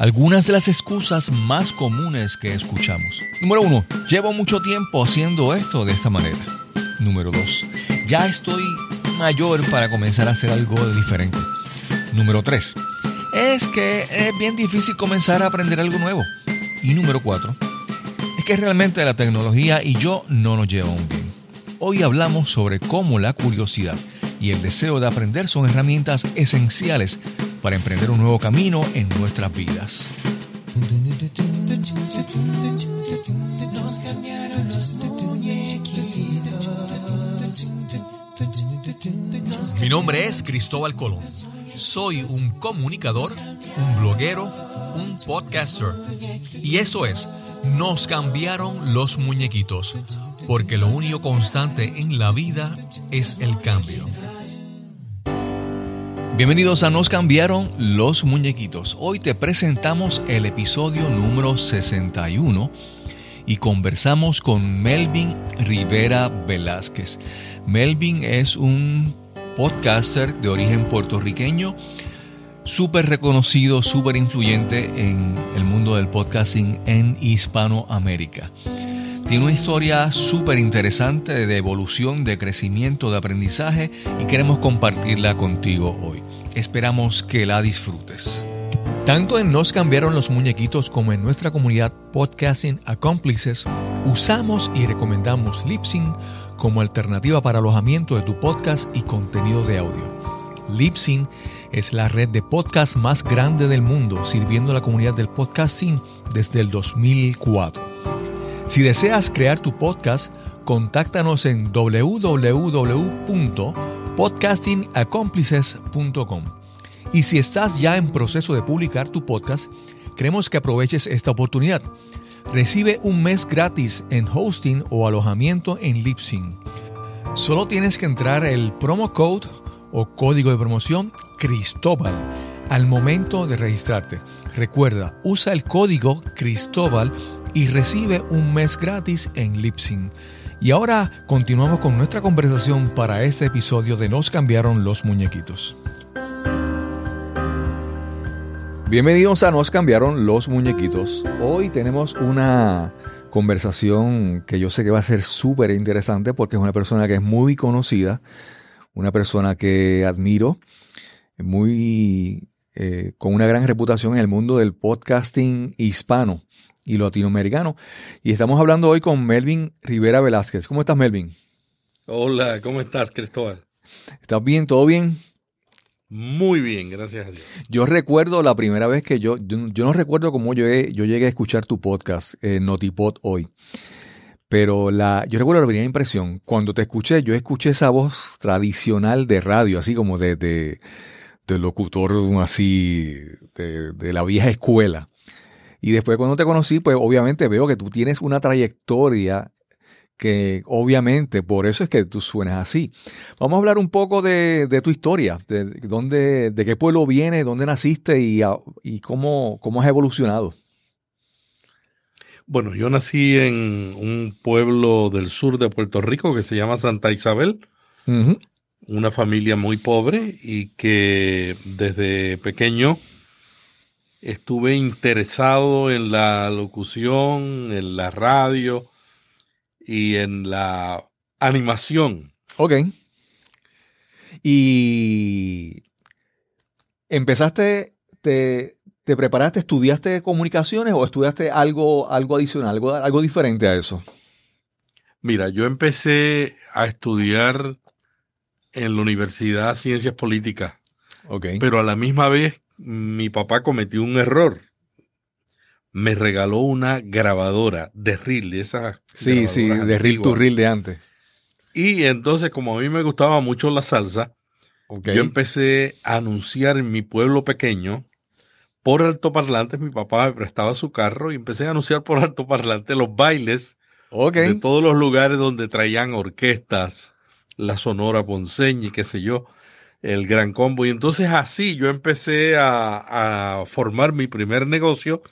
Algunas de las excusas más comunes que escuchamos. Número uno, llevo mucho tiempo haciendo esto de esta manera. Número dos, ya estoy mayor para comenzar a hacer algo diferente. Número tres, es que es bien difícil comenzar a aprender algo nuevo. Y número cuatro, es que realmente la tecnología y yo no nos llevan bien. Hoy hablamos sobre cómo la curiosidad y el deseo de aprender son herramientas esenciales para emprender un nuevo camino en nuestras vidas. Mi nombre es Cristóbal Colón. Soy un comunicador, un bloguero, un podcaster. Y eso es, nos cambiaron los muñequitos, porque lo único constante en la vida es el cambio. Bienvenidos a Nos cambiaron los muñequitos. Hoy te presentamos el episodio número 61 y conversamos con Melvin Rivera Velázquez. Melvin es un podcaster de origen puertorriqueño, súper reconocido, súper influyente en el mundo del podcasting en Hispanoamérica. Tiene una historia súper interesante de evolución, de crecimiento, de aprendizaje y queremos compartirla contigo hoy. Esperamos que la disfrutes. Tanto en Nos cambiaron los muñequitos como en nuestra comunidad Podcasting Accomplices, usamos y recomendamos Lipsyn como alternativa para alojamiento de tu podcast y contenido de audio. Lipsyn es la red de podcast más grande del mundo, sirviendo a la comunidad del podcasting desde el 2004. Si deseas crear tu podcast, contáctanos en www.podcastingaccomplices.com. Y si estás ya en proceso de publicar tu podcast, queremos que aproveches esta oportunidad. Recibe un mes gratis en hosting o alojamiento en Lipsyn. Solo tienes que entrar el promo code o código de promoción Cristóbal al momento de registrarte. Recuerda, usa el código Cristóbal y recibe un mes gratis en Lipsyn. Y ahora continuamos con nuestra conversación para este episodio de Nos cambiaron los muñequitos. Bienvenidos a Nos cambiaron los muñequitos. Hoy tenemos una conversación que yo sé que va a ser súper interesante porque es una persona que es muy conocida, una persona que admiro, muy eh, con una gran reputación en el mundo del podcasting hispano y latinoamericano. Y estamos hablando hoy con Melvin Rivera Velázquez. ¿Cómo estás, Melvin? Hola, ¿cómo estás, Cristóbal? ¿Estás bien? ¿Todo bien? Muy bien, gracias a Dios. Yo recuerdo la primera vez que yo, yo, no recuerdo cómo yo, yo llegué a escuchar tu podcast, eh, Notipod, hoy. Pero la, yo recuerdo la primera impresión. Cuando te escuché, yo escuché esa voz tradicional de radio, así como de, de, de locutor así, de, de la vieja escuela. Y después cuando te conocí, pues obviamente veo que tú tienes una trayectoria que obviamente por eso es que tú suenas así. Vamos a hablar un poco de, tu historia, de, dónde, de qué pueblo vienes, dónde naciste y, y cómo, cómo has evolucionado. Bueno, yo nací en un pueblo del sur de Puerto Rico que se llama Santa Isabel, una familia muy pobre y que desde pequeño estuve interesado en la locución, en la radio y en la animación. Ok. Y empezaste, te, te preparaste, estudiaste comunicaciones o estudiaste algo, algo adicional, algo, algo diferente a eso. Mira, yo empecé a estudiar en la Universidad Ciencias Políticas. Okay. Pero a la misma vez mi papá cometió un error. Me regaló una grabadora de reel, de esas. Sí, sí, de reel to reel de antes. Y entonces, como a mí me gustaba mucho la salsa, yo empecé a anunciar en mi pueblo pequeño por altoparlantes. Mi papá me prestaba su carro y empecé a anunciar por altoparlantes los bailes de todos los lugares donde traían orquestas, la Sonora Ponceña y qué sé yo el gran combo. Y entonces así yo empecé a, formar mi primer negocio,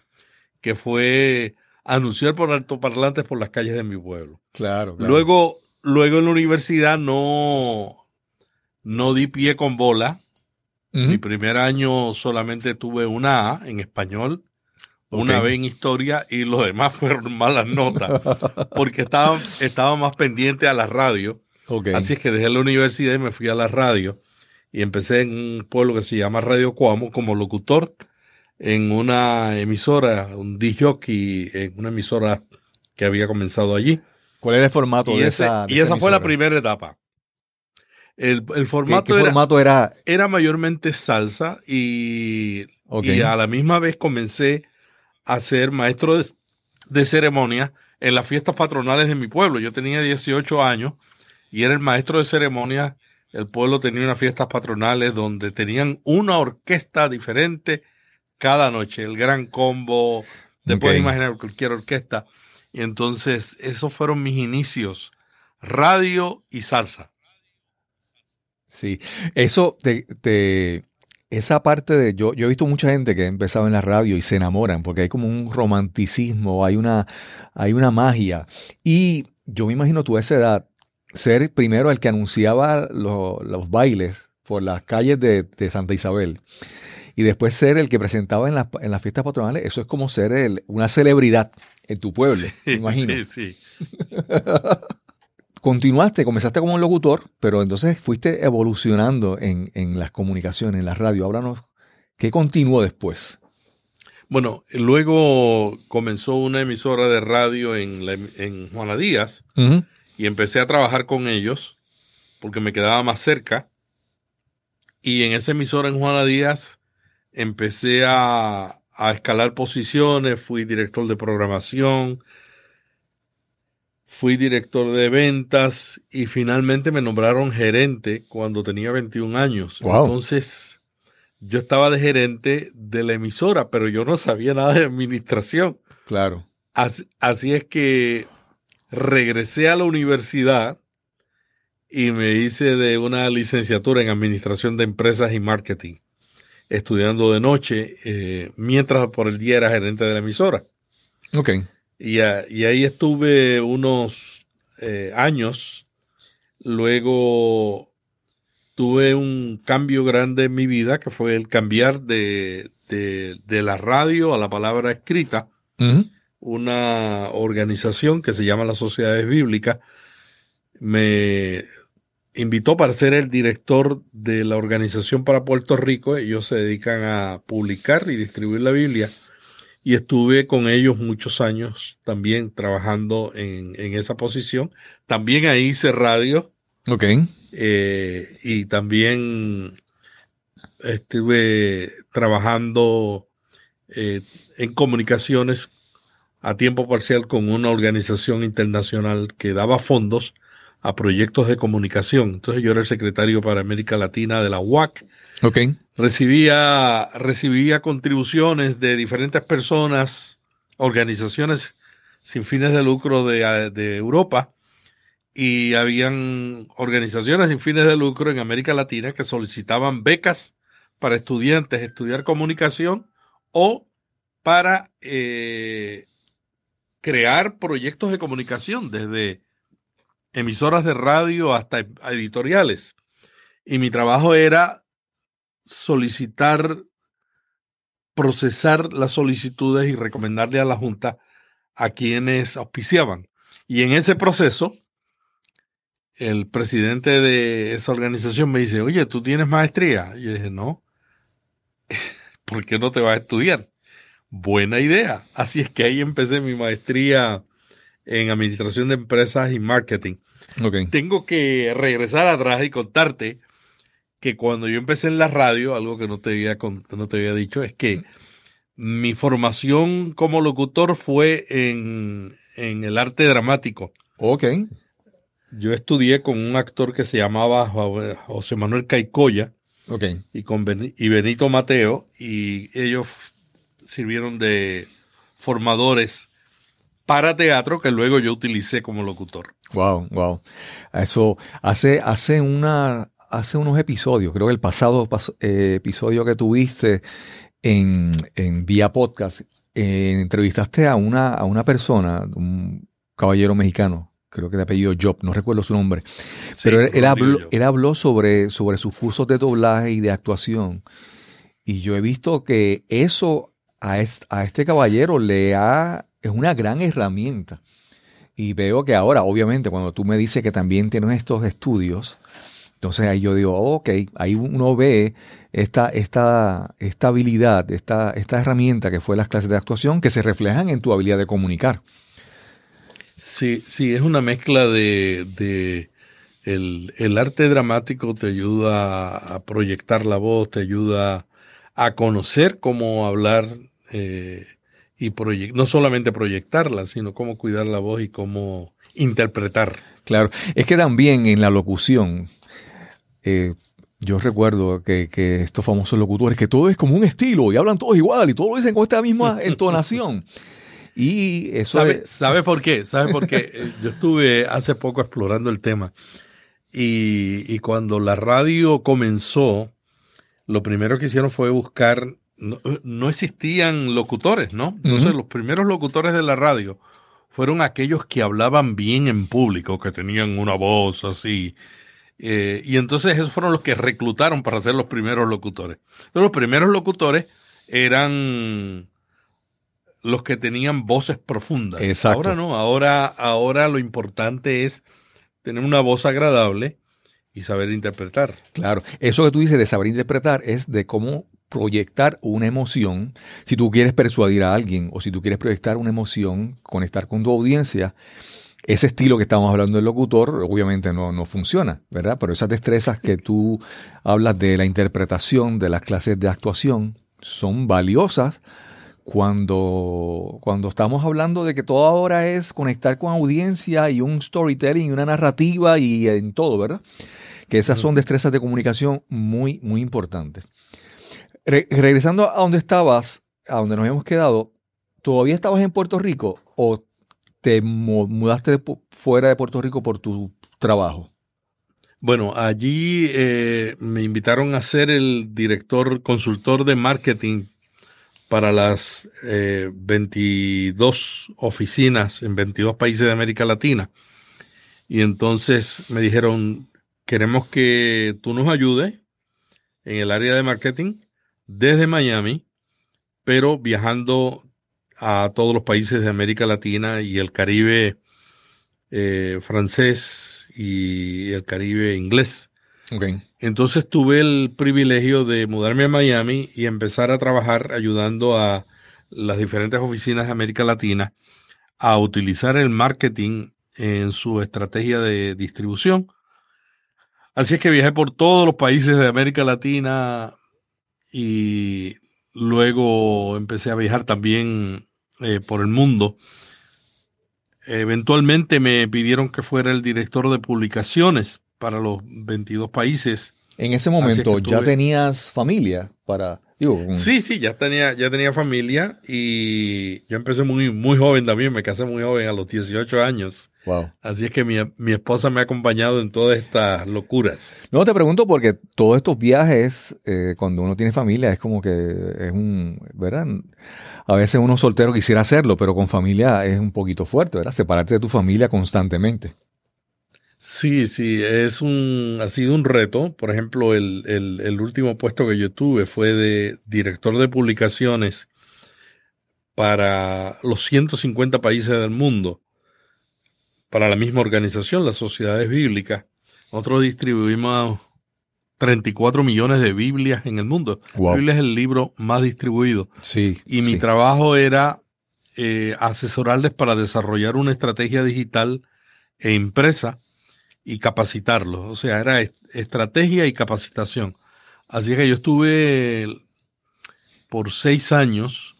que fue anunciar por altoparlantes por las calles de mi pueblo. Claro. Luego, luego en la universidad no, no di pie con bola. Mi primer año solamente tuve una A en español una vez en historia y los demás fueron malas notas, porque estaba, estaba más pendiente a la radio. Así es que dejé la universidad y me fui a la radio y empecé en un pueblo que se llama Radio Cuamo como locutor en una emisora, un disc en una emisora que había comenzado allí. ¿Cuál era el formato de esa? y esa fue la primera etapa. El, formato, era, formato era, era? mayormente salsa y, y, a la misma vez comencé a ser maestro de, de ceremonia en las fiestas patronales de mi pueblo. Yo tenía 18 años y era el maestro de ceremonia. El pueblo tenía unas fiestas patronales donde tenían una orquesta diferente cada noche, el gran combo, te puedes imaginar cualquier orquesta. Y entonces esos fueron mis inicios, radio y salsa. Sí, eso te, esa parte de yo, yo he visto mucha gente que ha empezado en la radio y se enamoran porque hay como un romanticismo, hay una, hay una magia. Y yo me imagino tú a esa edad ser primero el que anunciaba los bailes por las calles de, de Santa Isabel y después ser el que presentaba en, en las fiestas patronales, eso es como ser una celebridad en tu pueblo, me imagino. Sí, sí. Continuaste, comenzaste como un locutor, pero entonces fuiste evolucionando en, las comunicaciones, en la radio. Háblanos, ¿qué continuó después? Bueno, luego comenzó una emisora de radio en, en Juana Díaz y empecé a trabajar con ellos porque me quedaba más cerca. Y en esa emisora en Juana Díaz empecé a, escalar posiciones, fui director de programación, fui director de ventas y finalmente me nombraron gerente cuando tenía 21 años. Entonces, yo estaba de gerente de la emisora, pero yo no sabía nada de administración. Claro. así es que regresé a la universidad y me hice de una licenciatura en administración de empresas y marketing estudiando de noche, eh, mientras por el día era gerente de la emisora. Ok. Y, ahí estuve unos eh, años. Luego tuve un cambio grande en mi vida, que fue el cambiar de, la radio a la palabra escrita. Una organización que se llama las Sociedades Bíblicas me invitó para ser el director de la organización para Puerto Rico. Ellos se dedican a publicar y distribuir la Biblia. Y estuve con ellos muchos años también trabajando en, esa posición. También ahí hice radio. Ok. Eh, y también estuve trabajando eh, en comunicaciones a tiempo parcial con una organización internacional que daba fondos a proyectos de comunicación. Entonces yo era el secretario para América Latina de la UAC. Ok. Recibía, recibía contribuciones de diferentes personas, organizaciones sin fines de lucro de, de Europa y habían organizaciones sin fines de lucro en América Latina que solicitaban becas para estudiantes estudiar comunicación o para eh, crear proyectos de comunicación desde emisoras de radio hasta editoriales. Y mi trabajo era solicitar, procesar las solicitudes y recomendarle a la Junta a quienes auspiciaban. Y en ese proceso, el presidente de esa organización me dice, oye, ¿tú tienes maestría? Y yo dije, no, ¿por qué no te vas a estudiar? Buena idea. Así es que ahí empecé mi maestría en administración de empresas y marketing. Tengo que regresar atrás y contarte que cuando yo empecé en la radio, algo que no te había, no te había dicho, es que mi formación como locutor fue en, el arte dramático. Ok. Yo estudié con un actor que se llamaba José Manuel Caicoya. Okay. Y, con y Benito Mateo, y ellos sirvieron de formadores para teatro que luego yo utilicé como locutor. Wow, wow. Eso hace, hace una, hace unos episodios, creo que el pasado eh, episodio que tuviste en, en vía podcast, eh, entrevistaste a una, a una persona, un caballero mexicano, creo que de apellido Job, no recuerdo su nombre, pero él, habló, él habló sobre, sobre sus cursos de doblaje y de actuación. Y yo he visto que eso a, este caballero le ha, es una gran herramienta. Y veo que ahora, obviamente, cuando tú me dices que también tienes estos estudios, entonces ahí yo digo, ok, ahí uno ve esta, esta, esta habilidad, esta, esta herramienta que fue las clases de actuación que se reflejan en tu habilidad de comunicar. Sí, sí, es una mezcla de, de el, arte dramático te ayuda a proyectar la voz, te ayuda a conocer cómo hablar eh, y no solamente proyectarla, sino cómo cuidar la voz y cómo interpretar. Claro, es que también en la locución, eh, yo recuerdo que, estos famosos locutores, que todo es como un estilo y hablan todos igual y todos lo dicen con esta misma entonación. Y eso ¿Sabe, ¿Sabe por qué? ¿Sabe por qué? Eh, yo estuve hace poco explorando el tema y, cuando la radio comenzó, lo primero que hicieron fue buscar, no, existían locutores, ¿no? Entonces los primeros locutores de la radio fueron aquellos que hablaban bien en público, que tenían una voz así. Eh, y entonces esos fueron los que reclutaron para ser los primeros locutores. los primeros locutores eran los que tenían voces profundas. Exacto. Ahora no, ahora, ahora lo importante es tener una voz agradable y saber interpretar. Claro, eso que tú dices de saber interpretar es de cómo proyectar una emoción. Si tú quieres persuadir a alguien o si tú quieres proyectar una emoción, conectar con tu audiencia, ese estilo que estamos hablando del locutor obviamente no, no funciona, ¿verdad? Pero esas destrezas que tú hablas de la interpretación, de las clases de actuación, son valiosas cuando, cuando estamos hablando de que todo ahora es conectar con audiencia y un storytelling y una narrativa y en todo, ¿verdad? Que esas son destrezas de comunicación muy, muy importantes. regresando a donde estabas, a donde nos hemos quedado, ¿todavía estabas en Puerto Rico o te mudaste fuera de Puerto Rico por tu trabajo? Bueno, allí eh, me invitaron a ser el director consultor de marketing para las 22 eh, oficinas en 22 países de América Latina. Y entonces me dijeron, queremos que tú nos ayudes en el área de marketing desde Miami, pero viajando a todos los países de América Latina y el Caribe eh, francés y el Caribe inglés. Entonces tuve el privilegio de mudarme a Miami y empezar a trabajar ayudando a las diferentes oficinas de América Latina a utilizar el marketing en su estrategia de distribución. Así es que viajé por todos los países de América Latina y luego empecé a viajar también eh, por el mundo. Eventualmente me pidieron que fuera el director de publicaciones para los 22 países. En ese momento ya tenías familia para... Sí, sí, ya tenía, ya tenía familia y yo empecé muy, muy joven también, me casé muy joven a los 18 años. Wow. Así es que mi, esposa me ha acompañado en todas estas locuras. No, te pregunto porque todos estos viajes, eh, cuando uno tiene familia, es como que es un, ¿verdad? A veces uno soltero quisiera hacerlo, pero con familia es un poquito fuerte, ¿verdad? Separarte de tu familia constantemente. Sí, sí, es un, ha sido un reto. Por ejemplo, el, el, último puesto que yo tuve fue de director de publicaciones para los 150 países del mundo, para la misma organización, las sociedades bíblicas. Nosotros distribuimos 34 millones de Biblias en el mundo. La Biblia es el libro más distribuido. Sí. Y mi trabajo era eh, asesorarles para desarrollar una estrategia digital e impresa y capacitarlos. O sea, era estrategia y capacitación. Así que yo estuve por seis años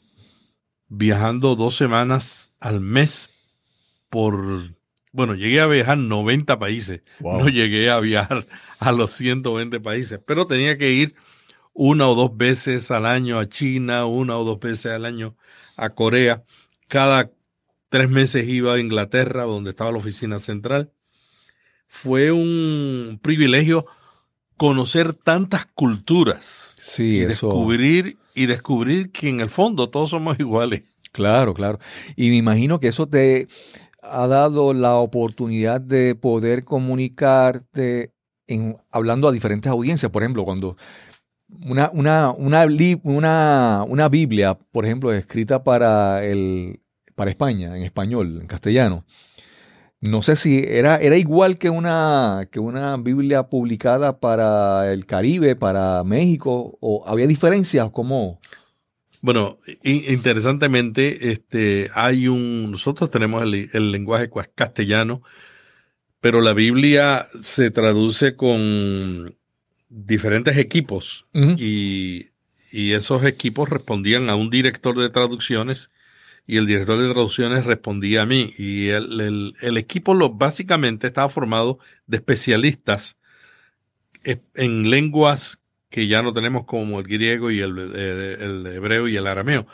viajando dos semanas al mes por, bueno, llegué a viajar 90 países. No llegué a viajar a los 120 países, pero tenía que ir una o dos veces al año a China, una o dos veces al año a Corea. Cada tres meses iba a Inglaterra, donde estaba la oficina central fue un privilegio conocer tantas culturas. Sí, y descubrir y descubrir que en el fondo todos somos iguales. Claro, claro. Y me imagino que eso te ha dado la oportunidad de poder comunicarte en, hablando a diferentes audiencias. Por ejemplo, cuando una, una, una, una, Biblia, por ejemplo, escrita para, el, para España, en español, en castellano, no sé si era, era igual que una, que una Biblia publicada para el Caribe, para México, o había diferencias, ¿cómo? Bueno, interesantemente, este, hay un, nosotros tenemos el, lenguaje castellano, pero la Biblia se traduce con diferentes equipos y, esos equipos respondían a un director de traducciones y el director de traducciones respondía a mí y el, equipo lo, básicamente estaba formado de especialistas en lenguas que ya no tenemos como el griego y el, hebreo y el arameo.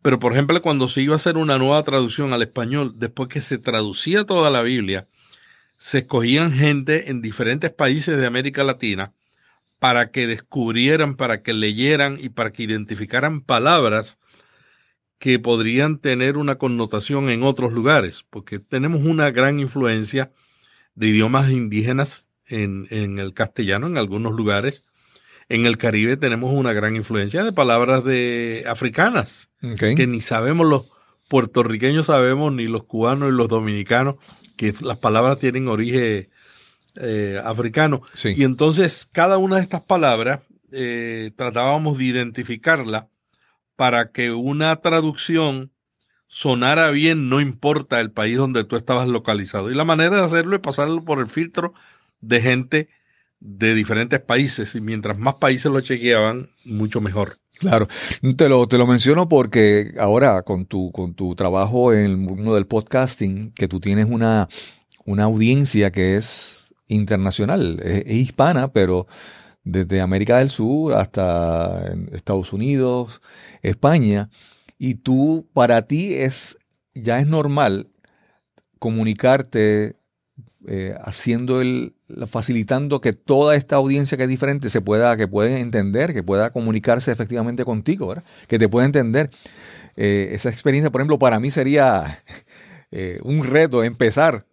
Pero, por ejemplo, cuando se iba a hacer una nueva traducción al español, después que se traducía toda la Biblia, se escogían gente en diferentes países de América Latina para que descubrieran, para que leyeran y para que identificaran palabras que podrían tener una connotación en otros lugares, porque tenemos una gran influencia de idiomas indígenas en, en el castellano en algunos lugares. En el Caribe tenemos una gran influencia de palabras de africanas, que ni sabemos los puertorriqueños sabemos, ni los cubanos y los dominicanos, que las palabras tienen origen eh, africano. Y entonces cada una de estas palabras eh, tratábamos de identificarla para que una traducción sonara bien, no importa el país donde tú estabas localizado. Y la manera de hacerlo es pasarlo por el filtro de gente de diferentes países y mientras más países lo chequeaban, mucho mejor. Claro, te lo, te lo menciono porque ahora con tu, con tu trabajo en el mundo del podcasting, que tú tienes una, una audiencia que es internacional, es, hispana, pero desde América del Sur hasta Estados Unidos, España, y tú, para ti es, ya es normal comunicarte eh, haciendo el, facilitando que toda esta audiencia que es diferente se pueda, que pueda entender, que pueda comunicarse efectivamente contigo, que te pueda entender. Eh, esa experiencia, por ejemplo, para mí sería eh, un reto empezar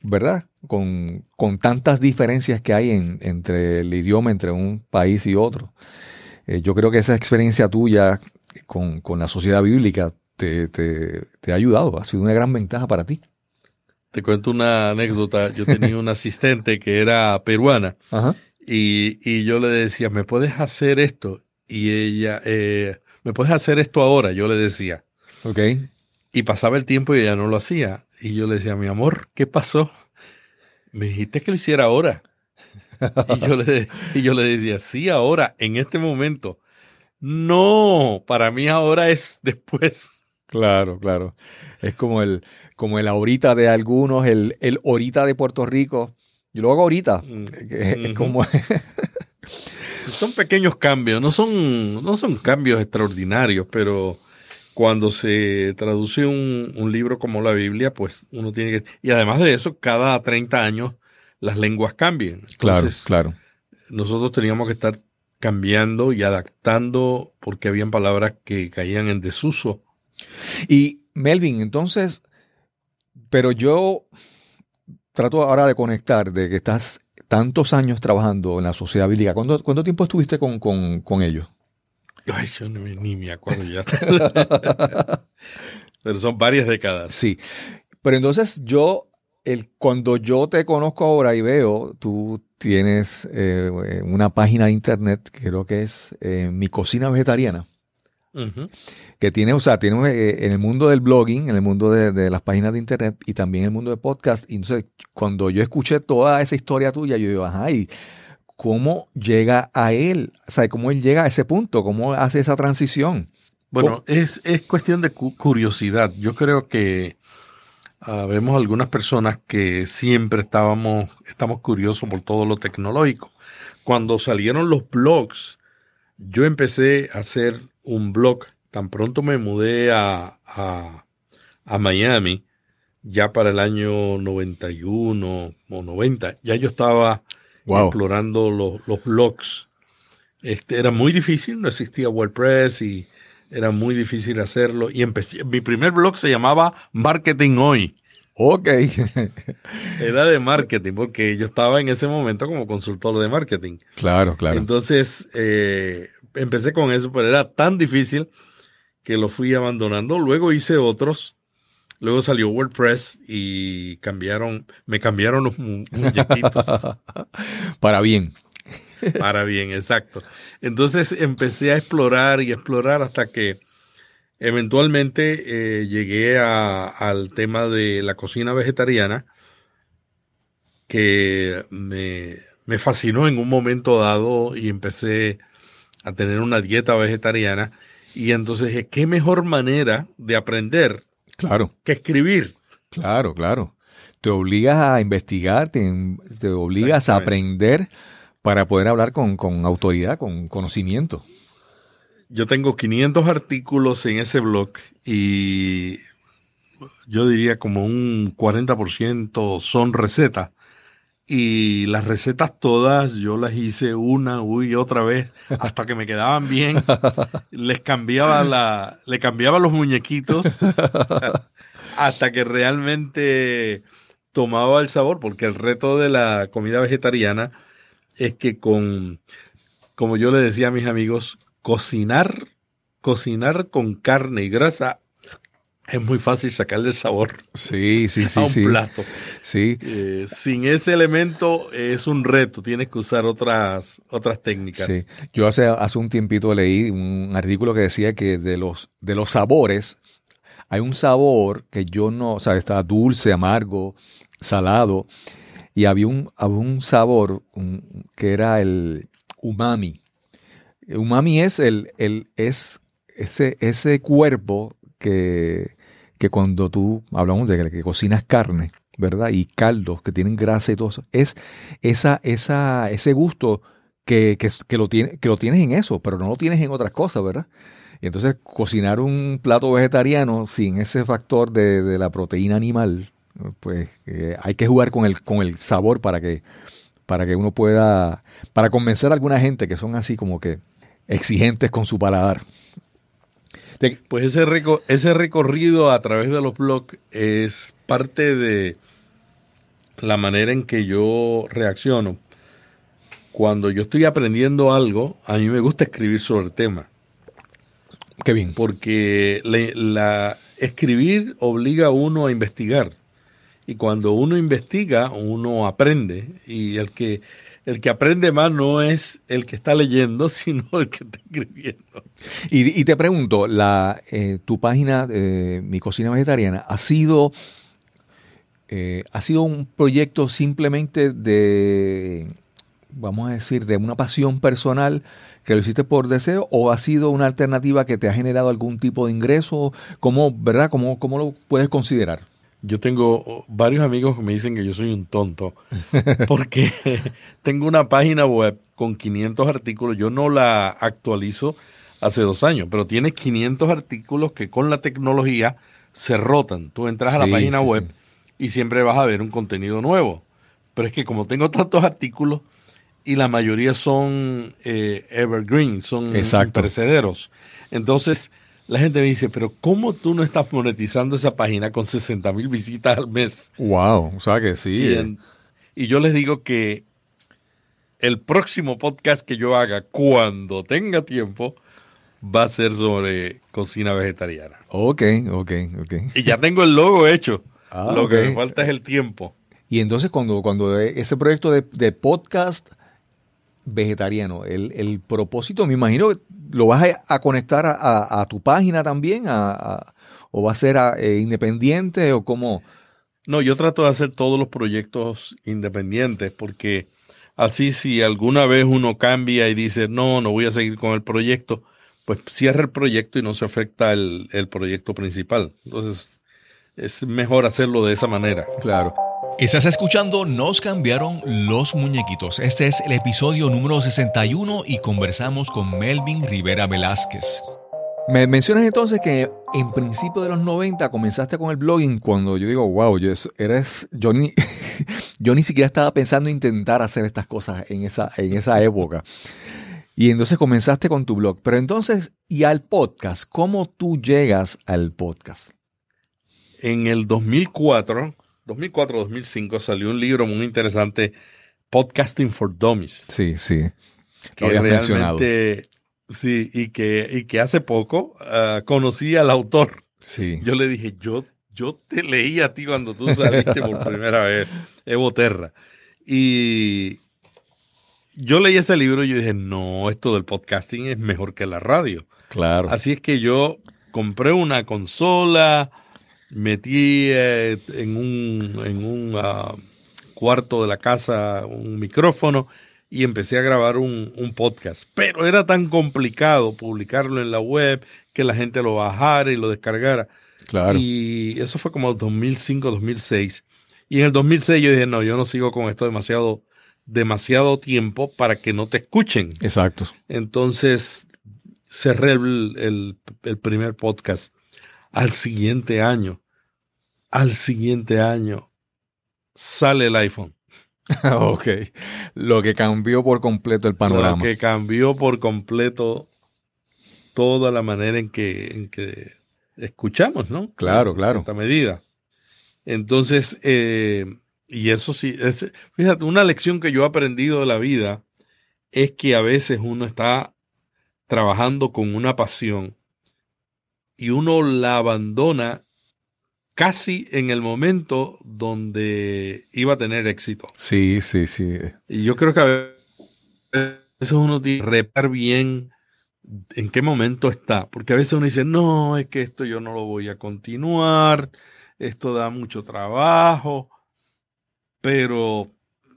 ¿verdad? Con, tantas diferencias que hay entre el idioma, entre un país y otro. yo creo que esa experiencia tuya con, la sociedad bíblica te, te ha ayudado, ha sido una gran ventaja para ti. Te cuento una anécdota. Yo tenía una asistente que era peruana Y, yo le decía, ¿me puedes hacer esto? Y ella, eh, ¿me puedes hacer esto ahora? Yo le decía. Ok. Y pasaba el tiempo y ella no lo hacía. Y yo le decía, mi amor, ¿qué pasó? Me dijiste que lo hiciera ahora. y, yo le, y yo le decía, sí, ahora, en este momento. No, para mí ahora es después. Claro, claro. Es como el, como el ahorita de algunos, el, el ahorita de Puerto Rico. Yo lo hago ahorita. Mm, es, como... son pequeños cambios, no son, no son cambios extraordinarios, pero cuando se traduce un, un, libro como la Biblia, pues uno tiene que... Y además de eso, cada 30 años las lenguas cambian. claro, claro. Nosotros teníamos que estar cambiando y adaptando porque habían palabras que caían en desuso. Y Melvin, entonces, pero yo trato ahora de conectar, de que estás tantos años trabajando en la sociedad bíblica. ¿Cuánto, cuánto tiempo estuviste con, con, ellos? Ay, yo ni me acuerdo ya. Pero son varias décadas. Sí. Pero entonces yo, el, cuando yo te conozco ahora y veo, tú tienes eh, una página de internet, creo que es eh, Mi Cocina Vegetariana que tiene, o sea, tiene eh, en el mundo del blogging, en el mundo de, las páginas de internet y también en el mundo de podcast. Y entonces, cuando yo escuché toda esa historia tuya, yo digo, ajá, ¿y cómo llega a él? O sea, ¿cómo él llega a ese punto? ¿Cómo hace esa transición? Bueno, es, es, cuestión de curiosidad. Yo creo que uh, vemos algunas personas que siempre estábamos, estamos curiosos por todo lo tecnológico. Cuando salieron los blogs, yo empecé a hacer un blog. Tan pronto me mudé a, a, Miami, ya para el año 91 o 90, ya yo estaba explorando los, los blogs. Este, era muy difícil, no existía WordPress y era muy difícil hacerlo. Y empecé, mi primer blog se llamaba Marketing Hoy. Ok. Era de marketing, porque yo estaba en ese momento como consultor de marketing. Claro, claro. Entonces, eh, empecé con eso, pero era tan difícil que lo fui abandonando. Luego hice otros. Luego salió WordPress y cambiaron, me cambiaron los muñequitos. Para bien. Para bien, exacto. Entonces empecé a explorar y explorar hasta que eventualmente eh, llegué al tema de la cocina vegetariana, que me, me fascinó en un momento dado y empecé a tener una dieta vegetariana. Y entonces dije, ¿qué mejor manera de aprender claro. que escribir? Claro, claro. Te obligas a investigar, te, te obligas a aprender para poder hablar con, con autoridad, con conocimiento. Yo tengo 500 artículos en ese blog y yo diría como un 40% son recetas. Y las recetas todas yo las hice una y otra vez hasta que me quedaban bien. Les cambiaba la, le cambiaba los muñequitos hasta que realmente tomaba el sabor, porque el reto de la comida vegetariana es que con, como yo le decía a mis amigos, cocinar, cocinar con carne y grasa es muy fácil sacarle el sabor sí, sí, sí, a un plato. Sí. Eh, sin ese elemento es un reto, tienes que usar otras, otras técnicas. Sí. Yo hace, hace un tiempito leí un artículo que decía que de los, de los sabores, hay un sabor que yo no, o sea, está dulce, amargo, salado, y había un, un sabor que era el umami. umami es, el, el, es ese, ese cuerpo que, que cuando tú, hablamos de que, cocinas carne, ¿verdad? Y caldos que tienen grasa y todo eso, es esa, esa, ese gusto que, que, lo tiene, que lo tienes en eso, pero no lo tienes en otras cosas, ¿verdad? Y entonces cocinar un plato vegetariano sin ese factor de, de la proteína animal, pues eh, hay que jugar con el, con el sabor para que, para que uno pueda, para convencer a alguna gente que son así como que exigentes con su paladar. Pues ese, ese recorrido a través de los blogs es parte de la manera en que yo reacciono. Cuando yo estoy aprendiendo algo, a mí me gusta escribir sobre el tema. Qué bien. Porque la escribir obliga a uno a investigar. Y cuando uno investiga, uno aprende. Y el que, el que aprende más no es el que está leyendo, sino el que está escribiendo. Y, te pregunto, la, eh, tu página, Mi Cocina Vegetariana, ¿ha sido, eh, ¿ha sido un proyecto simplemente de, vamos a decir, de una pasión personal que lo hiciste por deseo o ha sido una alternativa que te ha generado algún tipo de ingreso? ¿Cómo, verdad? ¿Cómo, cómo lo puedes considerar? Yo tengo varios amigos que me dicen que yo soy un tonto porque tengo una página web con 500 artículos. Yo no la actualizo hace dos años, pero tiene 500 artículos que con la tecnología se rotan. Tú entras a la página web y siempre vas a ver un contenido nuevo. Pero es que como tengo tantos artículos y la mayoría son eh, evergreen, son precederos. Entonces, la gente me dice, pero ¿cómo tú no estás monetizando esa página con 60 mil visitas al mes? Wow, o sea que sí. Eh. Y, yo les digo que el próximo podcast que yo haga, cuando tenga tiempo, va a ser sobre cocina vegetariana. Ok, ok, ok. Y ya tengo el logo hecho. Ah, Lo que me falta es el tiempo. Y entonces cuando, cuando ese proyecto de, de podcast vegetariano. El, el, propósito, me imagino, lo vas a, conectar a, tu página también, a, o va a ser eh, independiente o cómo. No, yo trato de hacer todos los proyectos independientes porque así si alguna vez uno cambia y dice, no, no voy a seguir con el proyecto, pues cierra el proyecto y no se afecta el, el proyecto principal. Entonces, es mejor hacerlo de esa manera. Claro. Estás escuchando Nos cambiaron los muñequitos. Este es el episodio número 61 y conversamos con Melvin Rivera Velázquez. Me mencionas entonces que en principio de los 90 comenzaste con el blogging cuando yo digo, wow, yo, eres, yo ni, yo ni siquiera estaba pensando intentar hacer estas cosas en esa, en esa época. Y entonces comenzaste con tu blog. Pero entonces, ¿y al podcast? ¿Cómo tú llegas al podcast? En el 2004 2004-2005 salió un libro muy interesante, Podcasting for Dummies. Sí, sí. Que realmente, sí, y que, y que hace poco uh, conocí al autor. Sí. Yo le dije, yo, yo te leí a ti cuando tú saliste por primera vez, Evo Terra. Y yo leí ese libro y yo dije, no, esto del podcasting es mejor que la radio. Claro. Así es que yo compré una consola, metí eh, en un, en un ah, cuarto de la casa un micrófono y empecé a grabar un, un, podcast. Pero era tan complicado publicarlo en la web que la gente lo bajara y lo descargara. Claro. Y eso fue como 2005, 2006. Y en el 2006 yo dije, no, yo no sigo con esto demasiado, demasiado tiempo para que no te escuchen. Exacto. Entonces cerré el, el, primer podcast. Al siguiente año, al siguiente año, sale el iPhone. ok. Lo que cambió por completo el panorama. Lo que cambió por completo toda la manera en que, en que escuchamos, ¿no? Claro, claro. En cierta medida. Entonces, eh, y eso sí, es, fíjate, una lección que yo he aprendido de la vida es que a veces uno está trabajando con una pasión y uno la abandona casi en el momento donde iba a tener éxito. Sí, sí, sí. Y yo creo que a veces uno tiene que repar bien en qué momento está, porque a veces uno dice, no, es que esto yo no lo voy a continuar, esto da mucho trabajo, pero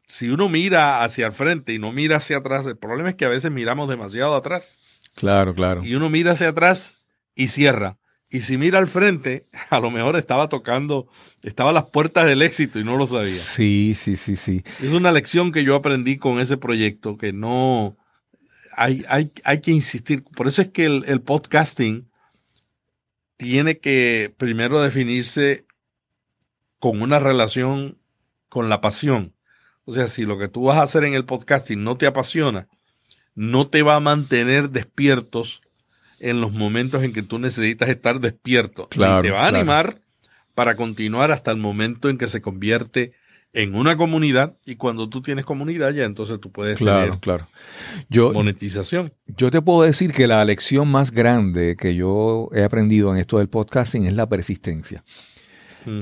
si uno mira hacia el frente y no mira hacia atrás, el problema es que a veces miramos demasiado atrás. Claro, claro. Y uno mira hacia atrás y cierra. Y si mira al frente, a lo mejor estaba tocando, estaba a las puertas del éxito y no lo sabía. Sí, sí, sí, sí. Es una lección que yo aprendí con ese proyecto, que no, hay, hay, hay que insistir. Por eso es que el, el podcasting tiene que primero definirse con una relación con la pasión. O sea, si lo que tú vas a hacer en el podcasting no te apasiona, no te va a mantener despiertos en los momentos en que tú necesitas estar despierto. Claro, te va a animar para continuar hasta el momento en que se convierte en una comunidad y cuando tú tienes comunidad ya entonces tú puedes claro, claro. Yo, monetización. Yo te puedo decir que la lección más grande que yo he aprendido en esto del podcasting es la persistencia.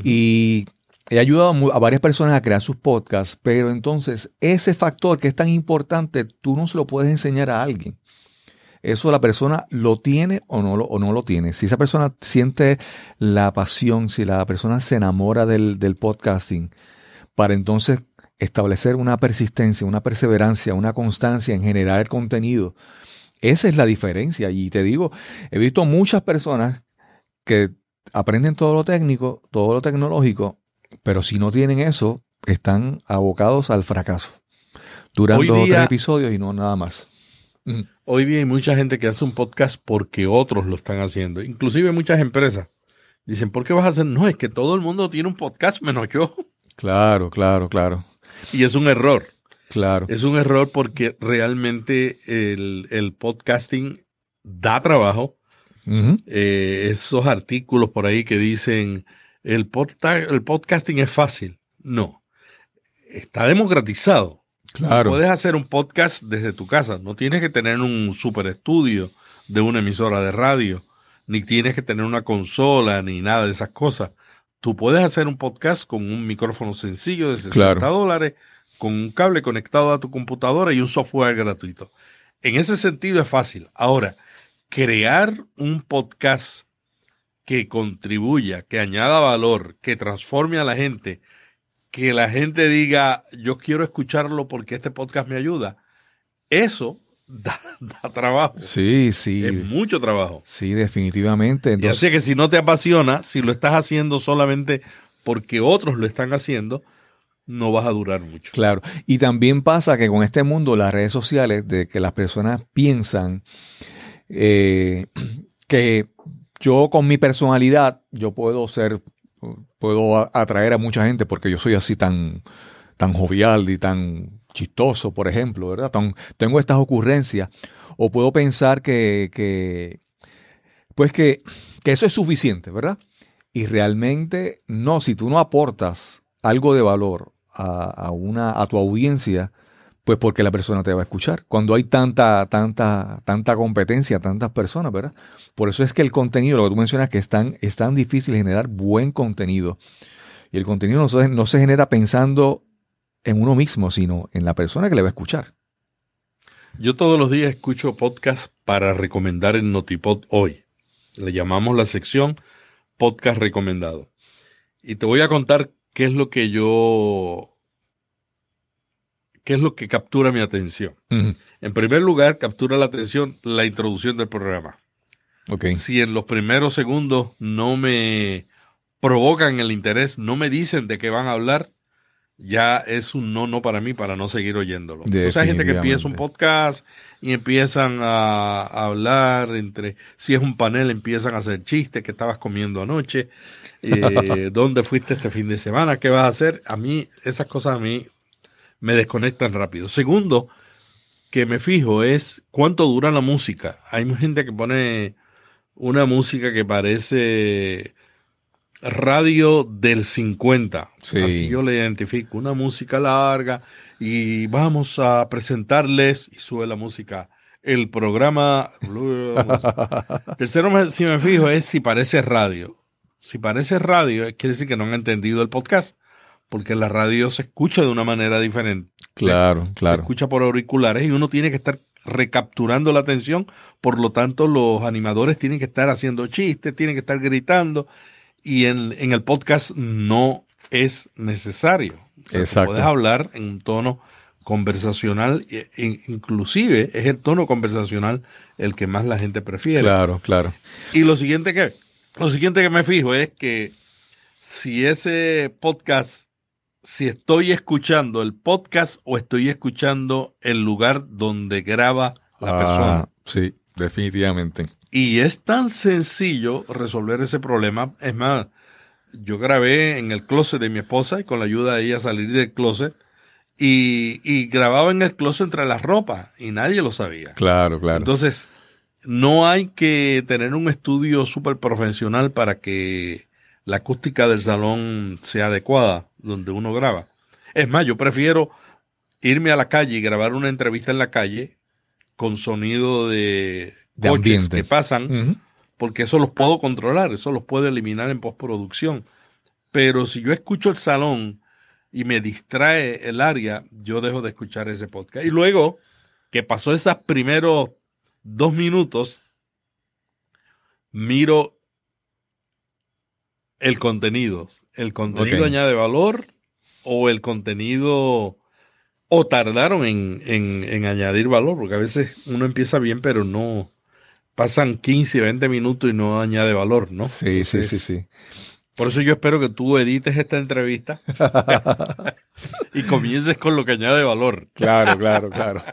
Y he ayudado a varias personas a crear sus podcasts, pero entonces ese factor que es tan importante, tú no se lo puedes enseñar a alguien. Eso la persona lo tiene o no lo, o no lo tiene. Si esa persona siente la pasión, si la persona se enamora del, del podcasting, para entonces establecer una persistencia, una perseverancia, una constancia en generar el contenido. Esa es la diferencia. Y te digo, he visto muchas personas que aprenden todo lo técnico, todo lo tecnológico, pero si no tienen eso, están abocados al fracaso. Duran dos o tres episodios y no nada más. Hoy día hay mucha gente que hace un podcast porque otros lo están haciendo. Inclusive muchas empresas dicen, ¿por qué vas a hacer? No, es que todo el mundo tiene un podcast menos yo. Claro, claro, claro. Y es un error. Claro. Es un error porque realmente el, podcasting da trabajo. Eh, esos artículos por ahí que dicen el, el podcasting es fácil. No. Está democratizado. Claro. Puedes hacer un podcast desde tu casa. No tienes que tener un super estudio de una emisora de radio, ni tienes que tener una consola, ni nada de esas cosas. Tú puedes hacer un podcast con un micrófono sencillo de 60 dólares, con un cable conectado a tu computadora y un software gratuito. En ese sentido es fácil. Ahora, crear un podcast que contribuya, que añada valor, que transforme a la gente, que la gente diga, yo quiero escucharlo porque este podcast me ayuda, eso da, trabajo. Sí, sí. Es mucho trabajo. Sí, definitivamente. Entonces, así que si no te apasiona, si lo estás haciendo solamente porque otros lo están haciendo, no vas a durar mucho. Claro. Y también pasa que con este mundo, las redes sociales, de que las personas piensan eh, que yo con mi personalidad, yo puedo ser, puedo atraer a mucha gente porque yo soy así tan, tan jovial y tan chistoso, por ejemplo, ¿verdad? tengo estas ocurrencias. O puedo pensar que, que pues que, que eso es suficiente, ¿verdad? Y realmente no, si tú no aportas algo de valor a, una, a tu audiencia, pues porque la persona te va a escuchar. Cuando hay tanta, tanta, tanta competencia, tantas personas, ¿verdad? Por eso es que el contenido, lo que tú mencionas, que es tan, es tan difícil generar buen contenido. Y el contenido no se, no se genera pensando en uno mismo, sino en la persona que le va a escuchar. Yo todos los días escucho podcast para recomendar en Notipod hoy. Le llamamos la sección podcast recomendado. Y te voy a contar qué es lo que yo, qué es lo que captura mi atención. En primer lugar, captura la atención la introducción del programa. Okay. Si en los primeros segundos no me provocan el interés, no me dicen de qué van a hablar, ya es un no no para mí para no seguir oyéndolo. Entonces hay gente que empieza un podcast y empiezan a, hablar entre, si es un panel, empiezan a hacer chistes que estabas comiendo anoche, eh, dónde fuiste este fin de semana, qué vas a hacer. A mí, esas cosas a mí me desconectan rápido. Segundo, que me fijo es cuánto dura la música. Hay gente que pone una música que parece radio del 50. Así yo le identifico. Una música larga y vamos a presentarles, y sube la música, el programa. Tercero, si me fijo, es si parece radio. Si parece radio, quiere decir que no han entendido el podcast, porque la radio se escucha de una manera diferente. Claro, claro. Se escucha por auriculares y uno tiene que estar recapturando la atención, por lo tanto los animadores tienen que estar haciendo chistes, tienen que estar gritando y en, en el podcast no es necesario. Exacto. Puedes hablar en un tono conversacional, e, inclusive es el tono conversacional el que más la gente prefiere. Claro, claro. Y lo siguiente que, lo siguiente que me fijo es que si ese podcast, si estoy escuchando el podcast o estoy escuchando el lugar donde graba la ah, persona. Sí, definitivamente. Y es tan sencillo resolver ese problema. Es más, yo grabé en el closet de mi esposa y con la ayuda de ella salir del closet. Y, grababa en el closet entre las ropas y nadie lo sabía. Claro, claro. Entonces, no hay que tener un estudio súper profesional para que la acústica del salón sea adecuada donde uno graba. Es más, yo prefiero irme a la calle y grabar una entrevista en la calle con sonido de de coches que pasan, porque eso los puedo controlar, eso los puedo eliminar en postproducción. Pero si yo escucho el salón y me distrae el área, yo dejo de escuchar ese podcast. Y luego que pasó esos primeros dos minutos, miro el contenido. ¿El contenido añade valor o el contenido o tardaron en, en, añadir valor? Porque a veces uno empieza bien, pero no, pasan 15, 20 minutos y no añade valor, ¿no? Sí, sí, sí, sí. Por eso yo espero que tú edites esta entrevista y comiences con lo que añade valor. Claro, claro, claro.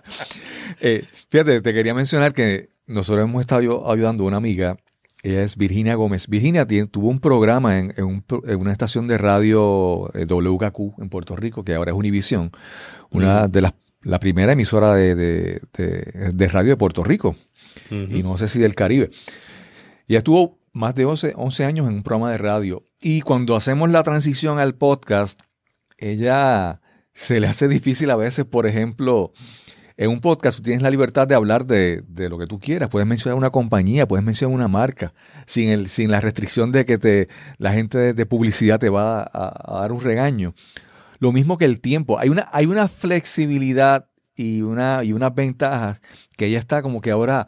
Eh, fíjate, te quería mencionar que nosotros hemos estado ayudando a una amiga, ella es Virginia Gómez. Virginia tuvo un programa en, una estación de radio eh, WKQ en Puerto Rico, que ahora es Univisión, una de las la primera emisora de, de radio de Puerto Rico y no sé si del Caribe. Y estuvo más de 11, 11, años en un programa de radio. Y cuando hacemos la transición al podcast, ella se le hace difícil a veces, por ejemplo, en un podcast tú tienes la libertad de hablar de, lo que tú quieras. Puedes mencionar una compañía, puedes mencionar una marca, sin, el, sin la restricción de que te, la gente de, publicidad te va a, dar un regaño. Lo mismo que el tiempo. Hay una, hay una flexibilidad y, una, y unas ventajas que ella está como que ahora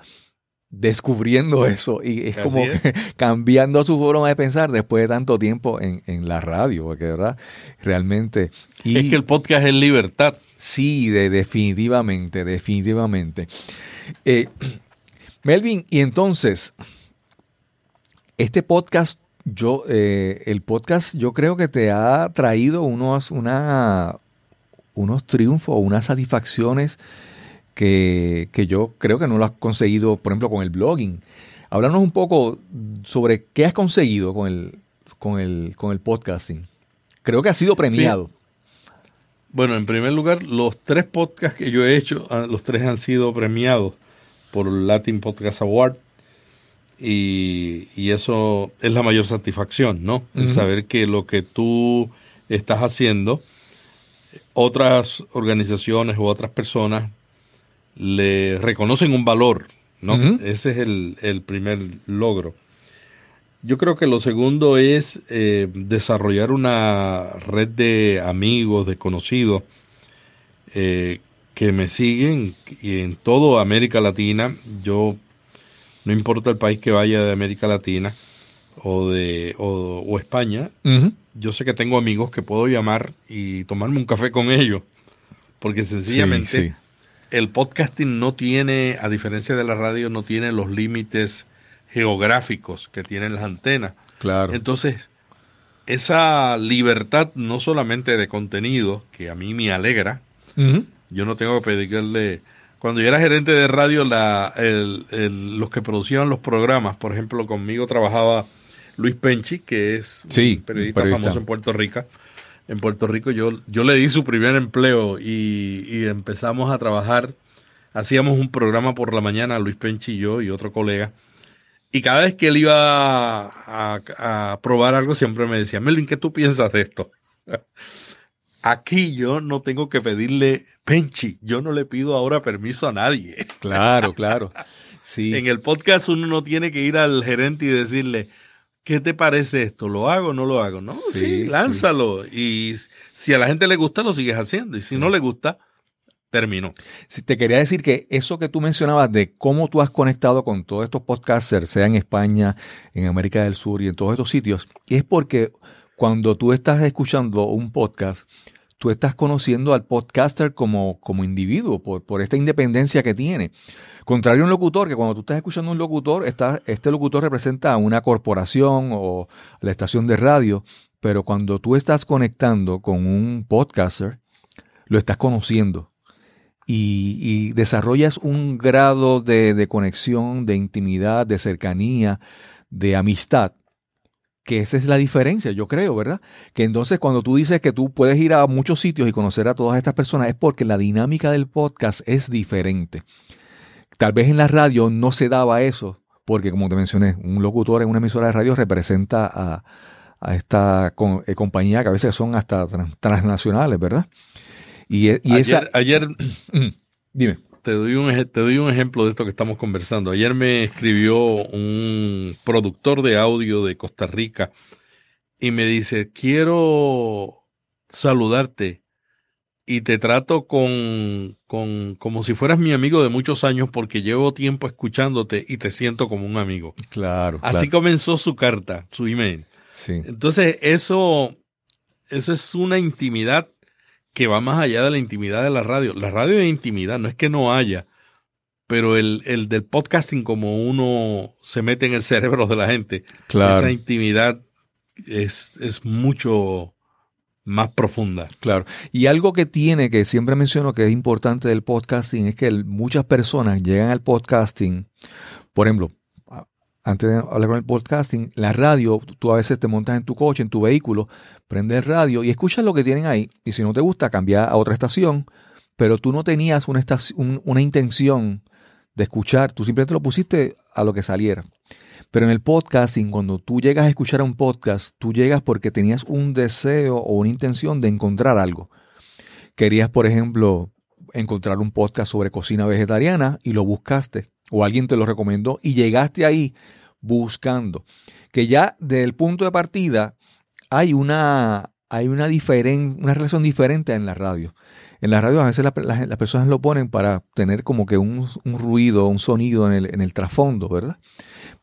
descubriendo eso y es como cambiando su forma de pensar después de tanto tiempo en, la radio, porque verdad, realmente... Y, es que el podcast es libertad. Sí, de, definitivamente, definitivamente. Eh, Melvin, y entonces, este podcast, yo, eh, el podcast yo creo que te ha traído unos, una, unos triunfos, unas satisfacciones que, yo creo que no lo has conseguido, por ejemplo, con el blogging. Háblanos un poco sobre qué has conseguido con el, con el, con el podcasting. Creo que ha sido premiado. Bueno, en primer lugar, los tres podcasts que yo he hecho, ah, los tres han sido premiados por el Latin Podcast Award. Y, eso es la mayor satisfacción, ¿no? El saber que lo que tú estás haciendo, otras organizaciones u otras personas le reconocen un valor, ¿no? Ese es el, primer logro. Yo creo que lo segundo es eh, desarrollar una red de amigos, de conocidos, eh, que me siguen y en toda América Latina. Yo, no importa el país que vaya de América Latina o de o, España, yo sé que tengo amigos que puedo llamar y tomarme un café con ellos, porque sencillamente el podcasting no tiene, a diferencia de la radio, no tiene los límites geográficos que tienen las antenas. Claro. Entonces, esa libertad no solamente de contenido, que a mí me alegra, yo no tengo que pedirle... Cuando yo era gerente de radio, la, los que producían los programas, por ejemplo, conmigo trabajaba Luis Penchi, que es un periodista, famoso en Puerto Rico. En Puerto Rico yo, yo le di su primer empleo y, empezamos a trabajar. Hacíamos un programa por la mañana, Luis Penchi y yo y otro colega. Y cada vez que él iba a, probar algo, siempre me decía, Melvin, ¿qué tú piensas de esto? Aquí yo no tengo que pedirle Penchi, yo no le pido ahora permiso a nadie. Claro, claro. Sí. En el podcast uno no tiene que ir al gerente y decirle, ¿qué te parece esto? ¿Lo hago o no lo hago? No, sí, lánzalo. Y si a la gente le gusta, lo sigues haciendo. Y si no le gusta, terminó. Si te quería decir que eso que tú mencionabas de cómo tú has conectado con todos estos podcasters, sea en España, en América del Sur y en todos estos sitios, es porque cuando tú estás escuchando un podcast, tú estás conociendo al podcaster como, como individuo, por, por esta independencia que tiene. Contrario a un locutor, que cuando tú estás escuchando un locutor, este locutor representa a una corporación o la estación de radio, pero cuando tú estás conectando con un podcaster, lo estás conociendo y, desarrollas un grado de, de conexión, de intimidad, de cercanía, de amistad que esa es la diferencia, yo creo, ¿verdad? Que entonces cuando tú dices que tú puedes ir a muchos sitios y conocer a todas estas personas es porque la dinámica del podcast es diferente. Tal vez en la radio no se daba eso, porque como te mencioné, un locutor en una emisora de radio representa a, esta eh, compañía que a veces son hasta transnacionales, ¿verdad? Y, e, ayer, ayer dime. Te doy, un, te doy un ejemplo de esto que estamos conversando. Ayer me escribió un productor de audio de Costa Rica y me dice, quiero saludarte y te trato con, con, como si fueras mi amigo de muchos años porque llevo tiempo escuchándote y te siento como un amigo. Claro. Así comenzó su carta, su email. Sí. Entonces, eso, eso es una intimidad que va más allá de la intimidad de la radio. La radio es intimidad, no es que no haya, pero el, el del podcasting, como uno se mete en el cerebro de la gente, claro. esa intimidad es, es mucho más profunda. Claro. Y algo que tiene, que siempre menciono que es importante del podcasting, es que muchas personas llegan al podcasting, por ejemplo, antes de hablar con el podcasting, la radio, tú a veces te montas en tu coche, en tu vehículo, prendes radio y escuchas lo que tienen ahí. Y si no te gusta, cambia a otra estación, pero tú no tenías una, estación, una intención de escuchar, tú simplemente lo pusiste a lo que saliera. Pero en el podcasting, cuando tú llegas a escuchar un podcast, tú llegas porque tenías un deseo o una intención de encontrar algo. Querías, por ejemplo, encontrar un podcast sobre cocina vegetariana y lo buscaste, o alguien te lo recomendó y llegaste ahí buscando. Que ya desde el punto de partida hay una, hay una, una relación diferente en la radio. En la radio a veces las personas lo ponen para tener como que un, ruido, un sonido en el, en el trasfondo, ¿verdad?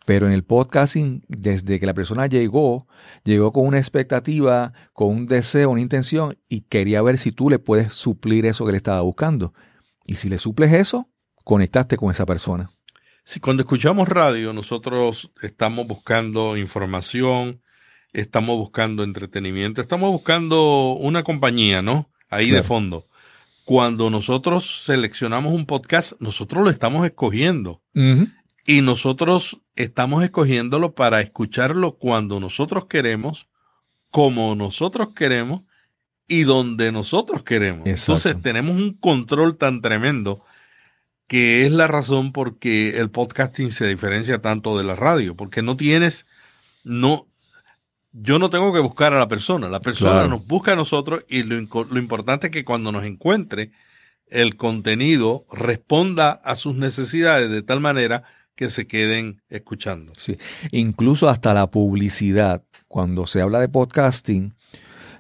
Pero en el podcasting, desde que la persona llegó, llegó con una expectativa, con un deseo, una intención y quería ver si tú le puedes suplir eso que le estaba buscando. Y si le suples eso, conectaste con esa persona. Sí, cuando escuchamos radio, nosotros estamos buscando información, estamos buscando entretenimiento, estamos buscando una compañía, ¿no? Ahí de fondo. Cuando nosotros seleccionamos un podcast, nosotros lo estamos escogiendo. Y nosotros estamos escogiéndolo para escucharlo cuando nosotros queremos, como nosotros queremos y donde nosotros queremos. Entonces tenemos un control tan tremendo que es la razón por que el podcasting se diferencia tanto de la radio, porque no tienes, no, yo no tengo que buscar a la persona, la persona nos busca a nosotros y lo, lo, importante es que cuando nos encuentre, el contenido responda a sus necesidades de tal manera que se queden escuchando. Sí, incluso hasta la publicidad, cuando se habla de podcasting,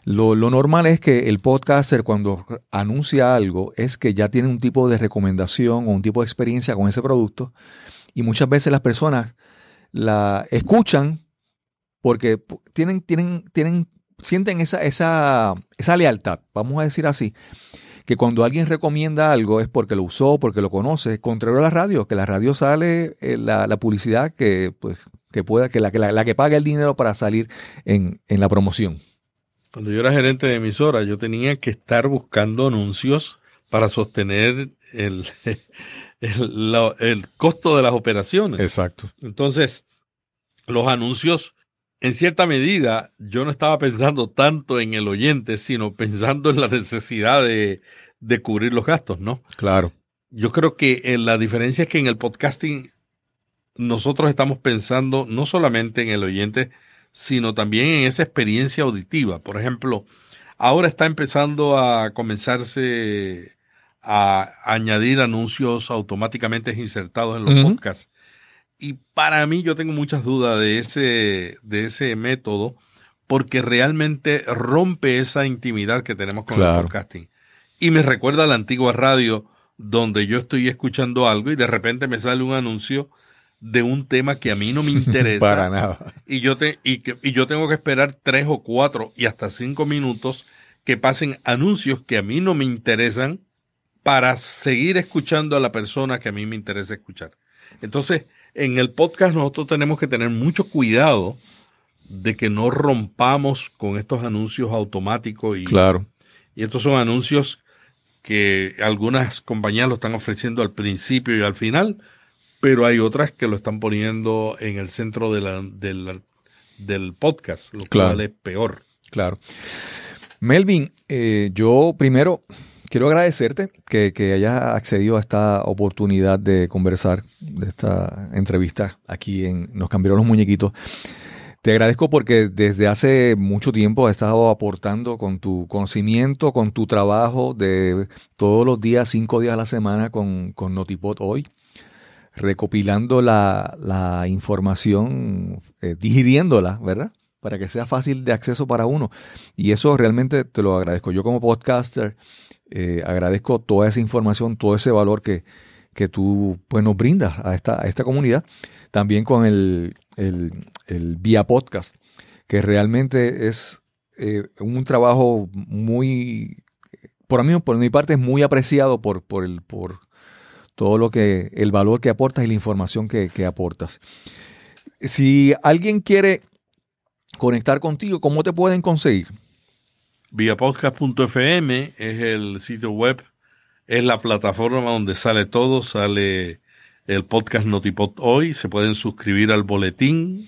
lo, normal es que el podcaster cuando anuncia algo es que ya tiene un tipo de recomendación o un tipo de experiencia con ese producto y muchas veces las personas la escuchan porque tienen, tienen, tienen, sienten esa, esa, esa lealtad, vamos a decir así, que cuando alguien recomienda algo es porque lo usó, porque lo conoce, contrario a la radio, que la radio sale eh, la, publicidad que, pues, que pueda, que la, que la, que paga el dinero para salir en, en la promoción. Cuando yo era gerente de emisora, yo tenía que estar buscando anuncios para sostener el, el, el, costo de las operaciones. Exacto. Entonces, los anuncios, en cierta medida, yo no estaba pensando tanto en el oyente, sino pensando en la necesidad de, de cubrir los gastos, ¿no? Claro. Yo creo que eh, la diferencia es que en el podcasting nosotros estamos pensando no solamente en el oyente, sino también en esa experiencia auditiva. Por ejemplo, ahora está empezando a comenzarse a añadir anuncios automáticamente insertados en los podcasts. Y para mí yo tengo muchas dudas de ese, de ese método porque realmente rompe esa intimidad que tenemos con el podcasting. Y me recuerda a la antigua radio donde yo estoy escuchando algo y de repente me sale un anuncio de un tema que a mí no me interesa. Para nada. Y yo, te, y, que, y yo tengo que esperar tres o cuatro y hasta cinco minutos que pasen anuncios que a mí no me interesan para seguir escuchando a la persona que a mí me interesa escuchar. Entonces, en el podcast nosotros tenemos que tener mucho cuidado de que no rompamos con estos anuncios automáticos y, claro. y estos son anuncios que algunas compañías lo están ofreciendo al principio y al final, pero hay otras que lo están poniendo en el centro de la, del podcast, lo cual es peor. Claro. Melvin, eh, yo primero quiero agradecerte que, que, hayas accedido a esta oportunidad de conversar, de esta entrevista aquí en Nos cambiaron los muñequitos. Te agradezco porque desde hace mucho tiempo has estado aportando con tu conocimiento, con tu trabajo de todos los días, cinco días a la semana con, con Notipod hoy recopilando la, información, eh, digiriéndola, ¿verdad? Para que sea fácil de acceso para uno. Y eso realmente te lo agradezco. Yo como podcaster eh, agradezco toda esa información, todo ese valor que, que tú pues, nos brindas a esta, a esta comunidad. También con el, el, Vía Podcast, que realmente es eh, un trabajo muy, por mí, por mi parte, es muy apreciado por, por, el, por, todo lo que, el valor que aportas y la información que, aportas. Si alguien quiere conectar contigo, ¿cómo te pueden conseguir? Vía podcast.fm es el sitio web, es la plataforma donde sale todo, sale el podcast Notipod hoy, se pueden suscribir al boletín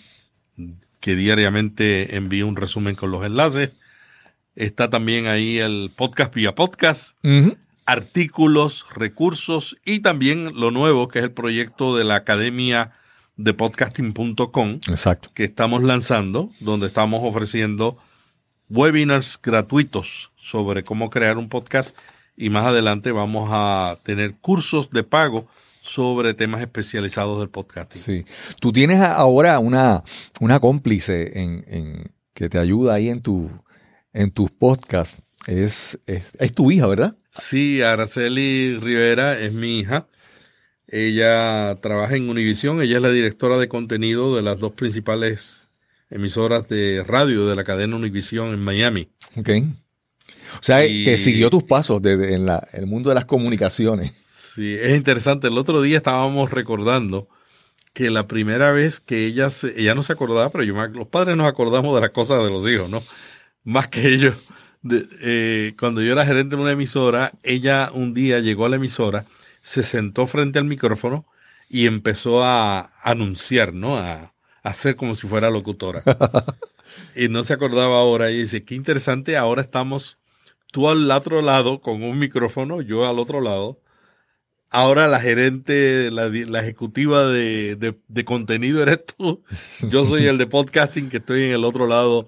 que diariamente envía un resumen con los enlaces. Está también ahí el podcast vía podcast artículos, recursos y también lo nuevo que es el proyecto de la Academia de podcasting.com Exacto. que estamos lanzando, donde estamos ofreciendo webinars gratuitos sobre cómo crear un podcast y más adelante vamos a tener cursos de pago sobre temas especializados del podcasting. Sí. Tú tienes ahora una, una cómplice en, en, que te ayuda ahí en, tu, en tus podcasts. Es, es, es tu hija, ¿verdad? Sí, Araceli Rivera es mi hija. Ella trabaja en Univision, ella es la directora de contenido de las dos principales emisoras de radio de la cadena Univision en Miami. Ok. O sea, que siguió tus pasos desde en la, el mundo de las comunicaciones. Sí, es interesante. El otro día estábamos recordando que la primera vez que ella se, ella no se acordaba, pero yo los padres nos acordamos de las cosas de los hijos, ¿no? Más que ellos eh, cuando yo era gerente de una emisora, ella un día llegó a la emisora, se sentó frente al micrófono y empezó a anunciar, ¿no? A, hacer como si fuera locutora. y no se acordaba ahora y dice, qué interesante, ahora estamos tú al otro lado con un micrófono, yo al otro lado, ahora la gerente, la, ejecutiva de, contenido eres tú. Yo soy el de podcasting que estoy en el otro lado,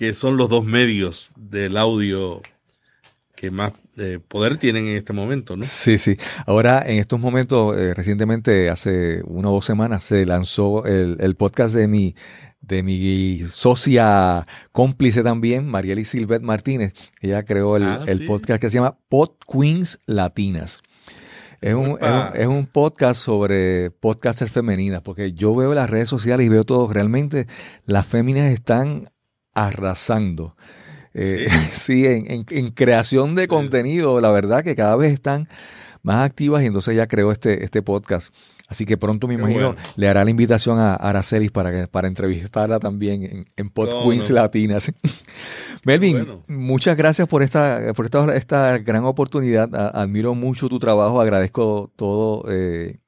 que son los dos medios del audio que más eh, poder tienen en este momento, ¿no? Sí, sí. Ahora, en estos momentos, eh, recientemente, hace una o dos semanas, se lanzó el, podcast de mi, de mi socia cómplice también, Marieli Silvet Martínez. Ella creó el, ah, podcast que se llama Pod Queens Latinas. Es un, es un, podcast sobre podcasters femeninas, porque yo veo las redes sociales y veo todo, realmente las féminas están arrasando. Eh, sí, en, creación de contenido, la verdad que cada vez están más activas y entonces ya creó este, este podcast. Así que pronto me imagino le hará la invitación a Aracelis para, para entrevistarla también en, en Pod Queens Latinas. Melvin, muchas gracias por esta, por esta, esta gran oportunidad. admiro mucho tu trabajo, agradezco todo eh,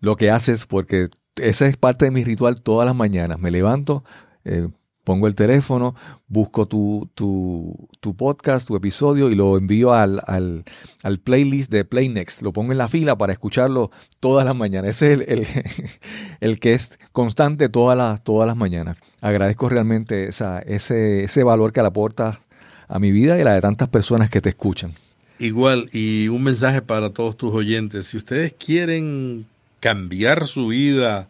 lo que haces porque esa es parte de mi ritual todas las mañanas. Me levanto, eh, pongo el teléfono, busco tu, tu, tu, podcast, tu episodio y lo envío al, al, al, playlist de Play Next. Lo pongo en la fila para escucharlo todas las mañanas. Ese es el, el, el que es constante todas las, todas las mañanas. Agradezco realmente esa, ese, ese valor que le aportas a mi vida y a la de tantas personas que te escuchan. Igual, y un mensaje para todos tus oyentes. Si ustedes quieren cambiar su vida,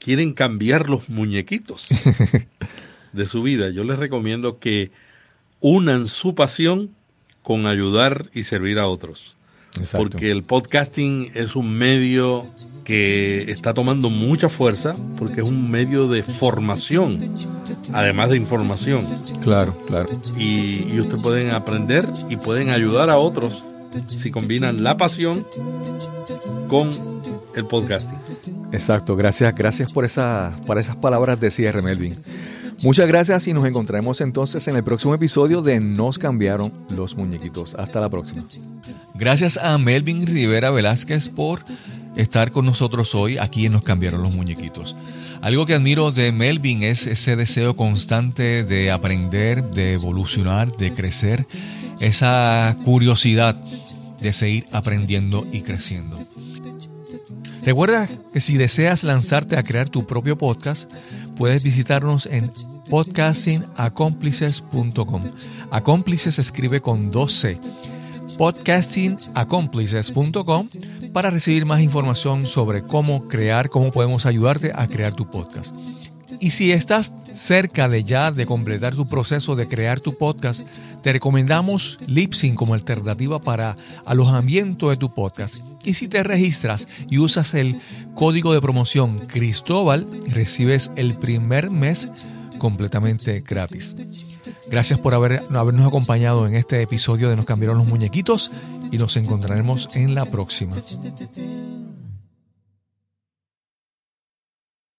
quieren cambiar los muñequitos. de su vida, yo les recomiendo que unan su pasión con ayudar y servir a otros. Porque el podcasting es un medio que está tomando mucha fuerza porque es un medio de formación, además de información. Claro, claro. Y, y ustedes pueden aprender y pueden ayudar a otros si combinan la pasión con el podcasting. Exacto, gracias, gracias por, esa, por esas palabras de cierre, Melvin. Muchas gracias y nos encontraremos entonces en el próximo episodio de Nos cambiaron los muñequitos. Hasta la próxima. Gracias a Melvin Rivera Velázquez por estar con nosotros hoy aquí en Nos cambiaron los muñequitos. Algo que admiro de Melvin es ese deseo constante de aprender, de evolucionar, de crecer, esa curiosidad de seguir aprendiendo y creciendo. Recuerda que si deseas lanzarte a crear tu propio podcast, puedes visitarnos en podcastingacomplices.com. Acómplices se escribe con 2C. podcastingacomplices.com para recibir más información sobre cómo crear, cómo podemos ayudarte a crear tu podcast. Y si estás cerca de ya de completar tu proceso de crear tu podcast, te recomendamos Lipsyn como alternativa para alojamiento de tu podcast. Y si te registras y usas el código de promoción Cristóbal, recibes el primer mes completamente gratis. Gracias por haber, habernos acompañado en este episodio de Nos cambiaron los muñequitos y nos encontraremos en la próxima.